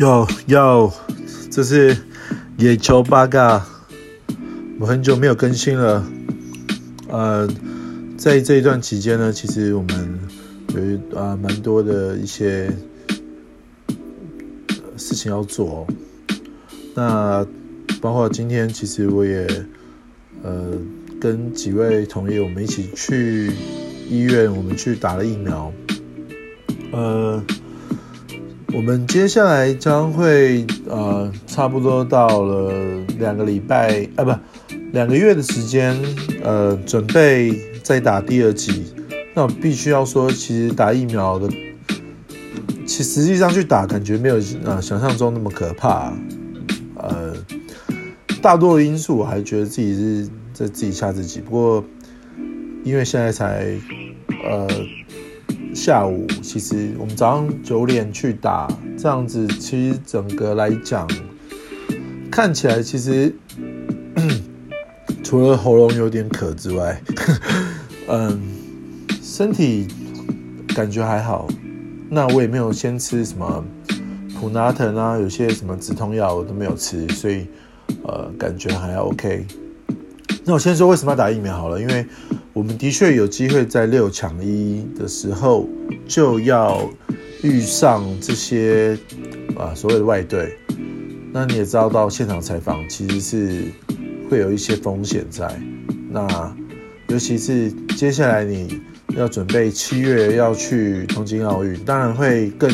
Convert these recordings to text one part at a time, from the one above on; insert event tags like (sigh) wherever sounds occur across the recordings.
哟哟，这是野球八嘎，我很久没有更新了。呃，在这一段期间呢，其实我们有啊蛮多的一些事情要做。那包括今天，其实我也呃跟几位同业，我们一起去医院，我们去打了疫苗。呃。我们接下来将会呃，差不多到了两个礼拜啊，不，两个月的时间，呃，准备再打第二剂。那我必须要说，其实打疫苗的，其实际上去打，感觉没有呃想象中那么可怕。呃，大多的因素，我还觉得自己是在自己吓自己。不过，因为现在才呃。下午其实我们早上九点去打，这样子其实整个来讲，看起来其实 (coughs) 除了喉咙有点渴之外，(laughs) 嗯，身体感觉还好。那我也没有先吃什么普拿疼啊，有些什么止痛药我都没有吃，所以呃感觉还 OK。那我先说为什么要打疫苗好了，因为。我们的确有机会在六强一的时候就要遇上这些啊所谓的外队，那你也知道到现场采访其实是会有一些风险在，那尤其是接下来你要准备七月要去东京奥运，当然会更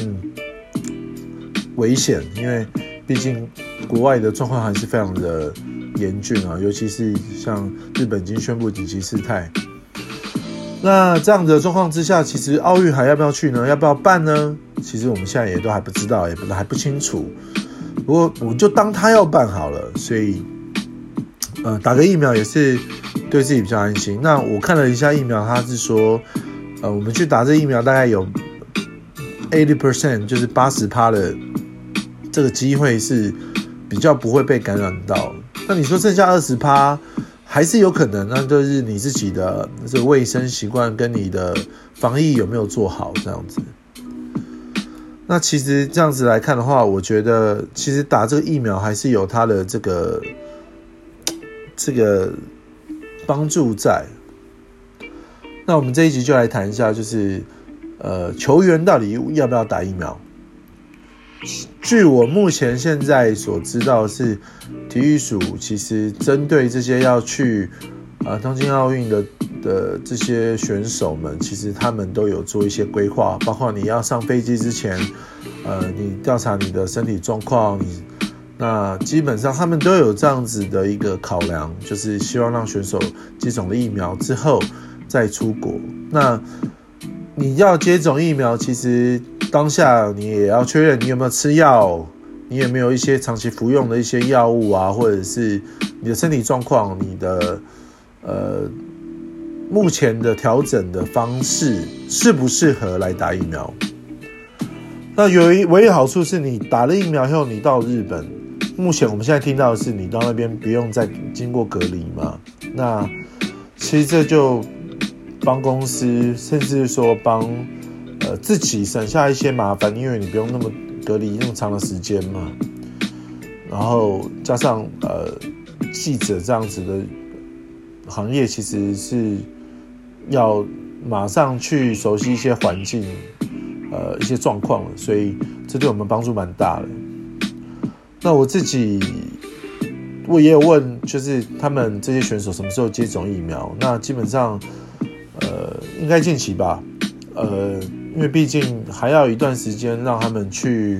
危险，因为毕竟国外的状况还是非常的严峻啊，尤其是像日本已经宣布紧急事态。那这样的状况之下，其实奥运还要不要去呢？要不要办呢？其实我们现在也都还不知道，也不还不清楚。不过我就当他要办好了，所以，呃，打个疫苗也是对自己比较安心。那我看了一下疫苗，他是说，呃，我们去打这疫苗大概有 eighty percent，就是八十趴的这个机会是比较不会被感染到。那你说剩下二十趴？还是有可能，那就是你自己的这卫生习惯跟你的防疫有没有做好这样子。那其实这样子来看的话，我觉得其实打这个疫苗还是有它的这个这个帮助在。那我们这一集就来谈一下，就是呃，球员到底要不要打疫苗？据我目前现在所知道是，体育署其实针对这些要去啊东京奥运的的这些选手们，其实他们都有做一些规划，包括你要上飞机之前，呃，你调查你的身体状况，那基本上他们都有这样子的一个考量，就是希望让选手接种了疫苗之后再出国。那你要接种疫苗，其实。当下你也要确认你有没有吃药，你有没有一些长期服用的一些药物啊，或者是你的身体状况，你的呃目前的调整的方式适不适合来打疫苗？那有一唯一好处是你打了疫苗以后，你到日本，目前我们现在听到的是你到那边不用再经过隔离嘛？那其实这就帮公司，甚至说帮。呃，自己省下一些麻烦，因为你不用那么隔离那么长的时间嘛。然后加上呃，记者这样子的行业，其实是要马上去熟悉一些环境，呃，一些状况所以这对我们帮助蛮大的。那我自己我也有问，就是他们这些选手什么时候接种疫苗？那基本上呃，应该近期吧，呃。因为毕竟还要一段时间让他们去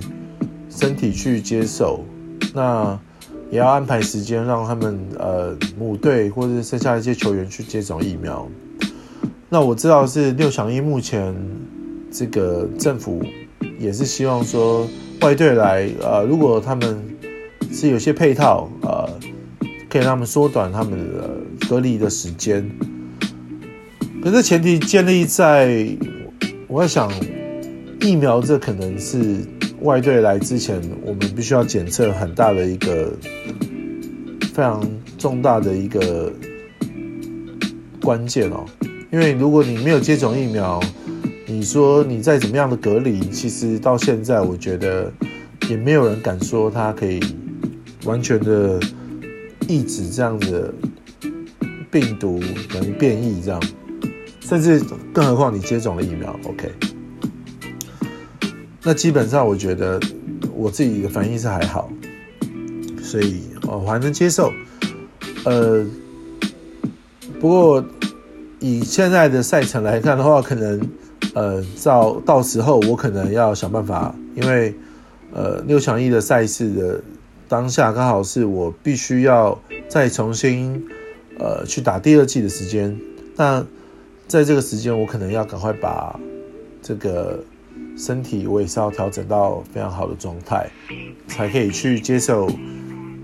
身体去接受，那也要安排时间让他们呃母队或者剩下一些球员去接种疫苗。那我知道是六强一目前这个政府也是希望说外队来呃，如果他们是有些配套呃，可以让他们缩短他们的隔离的时间。可是前提建立在。我在想，疫苗这可能是外队来之前，我们必须要检测很大的一个非常重大的一个关键哦。因为如果你没有接种疫苗，你说你再怎么样的隔离，其实到现在我觉得也没有人敢说它可以完全的抑制这样子病毒等于变异这样，甚至更何况你接种了疫苗，OK？那基本上我觉得我自己的反应是还好，所以我还能接受。呃，不过以现在的赛程来看的话，可能呃到到时候我可能要想办法，因为呃六强一的赛事的当下刚好是我必须要再重新呃去打第二季的时间。那在这个时间，我可能要赶快把这个。身体我也是要调整到非常好的状态，才可以去接受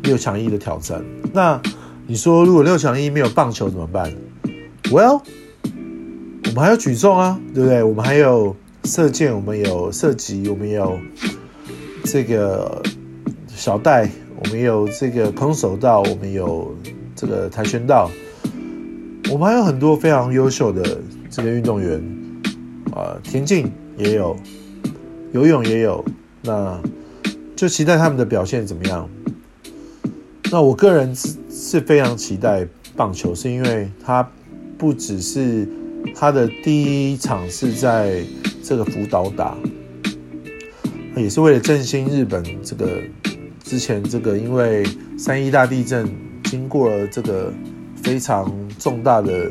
六强一的挑战。那你说，如果六强一没有棒球怎么办？Well，我们还有举重啊，对不对？我们还有射箭，我们有射击，我们有这个小袋，我们有这个空手道，我们有这个跆拳道，我们还有很多非常优秀的这个运动员啊，田径也有。游泳也有，那就期待他们的表现怎么样。那我个人是是非常期待棒球，是因为它不只是它的第一场是在这个福岛打，也是为了振兴日本这个之前这个因为三一大地震经过了这个非常重大的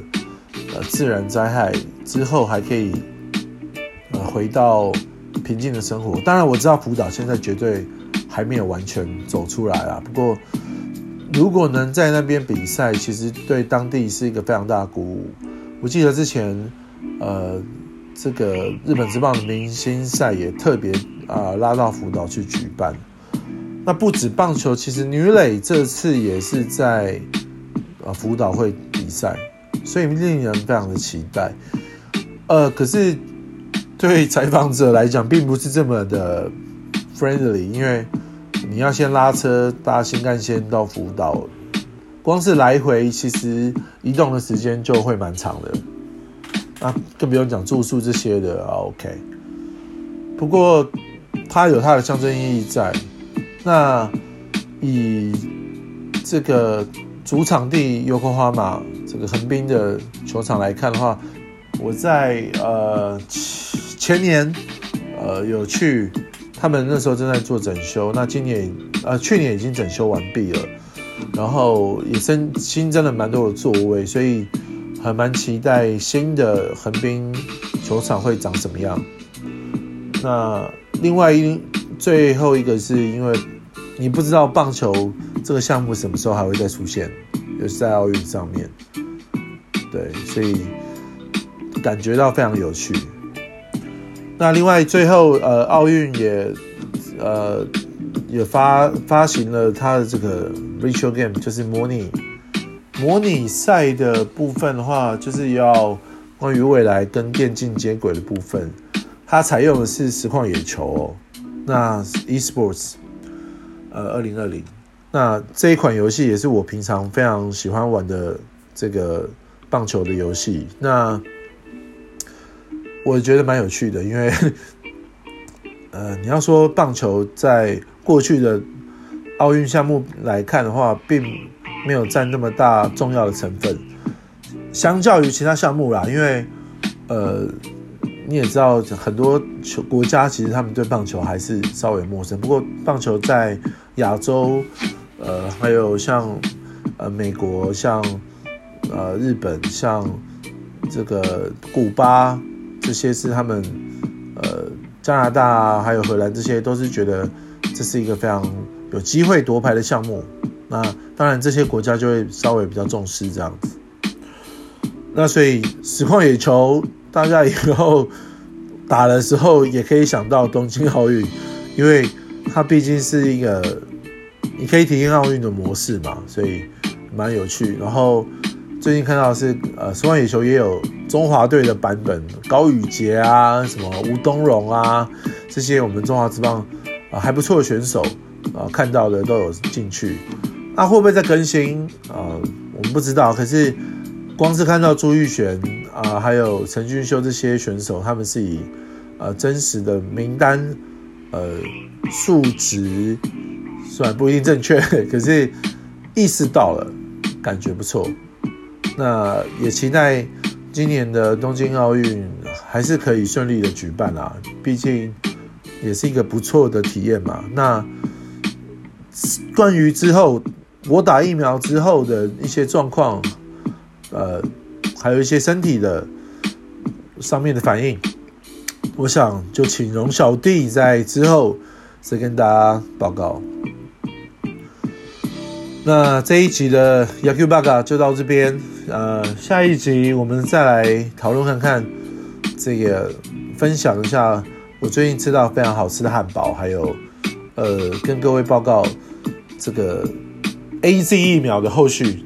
呃自然灾害之后，还可以呃回到。平静的生活，当然我知道福岛现在绝对还没有完全走出来啊。不过，如果能在那边比赛，其实对当地是一个非常大的鼓舞。我记得之前，呃，这个日本职棒的明星赛也特别啊拉到福岛去举办。那不止棒球，其实女垒这次也是在呃福岛会比赛，所以令人非常的期待。呃，可是。对采访者来讲，并不是这么的 friendly，因为你要先拉车搭新干线到福岛，光是来回其实移动的时间就会蛮长的，啊，更不用讲住宿这些的啊。OK，不过它有它的象征意义在。那以这个主场地优酷花马这个横滨的球场来看的话，我在呃。前年，呃，有去，他们那时候正在做整修。那今年，呃，去年已经整修完毕了，然后也新新增了蛮多的座位，所以还蛮期待新的横滨球场会长什么样。那另外一最后一个是因为你不知道棒球这个项目什么时候还会再出现，就是在奥运上面，对，所以感觉到非常有趣。那另外最后，呃，奥运也，呃，也发发行了它的这个 virtual game，就是模拟模拟赛的部分的话，就是要关于未来跟电竞接轨的部分，它采用的是实况野球哦。那 esports，呃，二零二零，那这一款游戏也是我平常非常喜欢玩的这个棒球的游戏。那我觉得蛮有趣的，因为，呃，你要说棒球在过去的奥运项目来看的话，并没有占那么大重要的成分，相较于其他项目啦。因为，呃，你也知道，很多球国家其实他们对棒球还是稍微陌生。不过，棒球在亚洲，呃，还有像呃美国、像呃日本、像这个古巴。这些是他们，呃，加拿大还有荷兰，这些都是觉得这是一个非常有机会夺牌的项目。那当然，这些国家就会稍微比较重视这样子。那所以实况野球，大家以后 (laughs) 打的时候也可以想到东京奥运，因为它毕竟是一个你可以体验奥运的模式嘛，所以蛮有趣。然后最近看到是呃实况野球也有。中华队的版本，高宇杰啊，什么吴东荣啊，这些我们中华之棒啊还不错的选手啊，看到的都有进去。那会不会再更新啊？我们不知道。可是光是看到朱玉璇啊，还有陈俊秀这些选手，他们是以呃真实的名单呃数值虽然不一定正确，(laughs) 可是意识到了，感觉不错。那也期待今年的东京奥运还是可以顺利的举办啊，毕竟也是一个不错的体验嘛。那关于之后我打疫苗之后的一些状况，呃，还有一些身体的上面的反应，我想就请容小弟在之后再跟大家报告。那这一集的 Yaku Baga 就到这边，呃，下一集我们再来讨论看看，这个分享一下我最近吃到非常好吃的汉堡，还有呃，跟各位报告这个 A Z 疫苗的后续。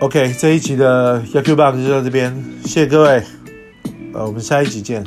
OK，这一集的 Yaku Baga 就到这边，谢谢各位，呃，我们下一集见。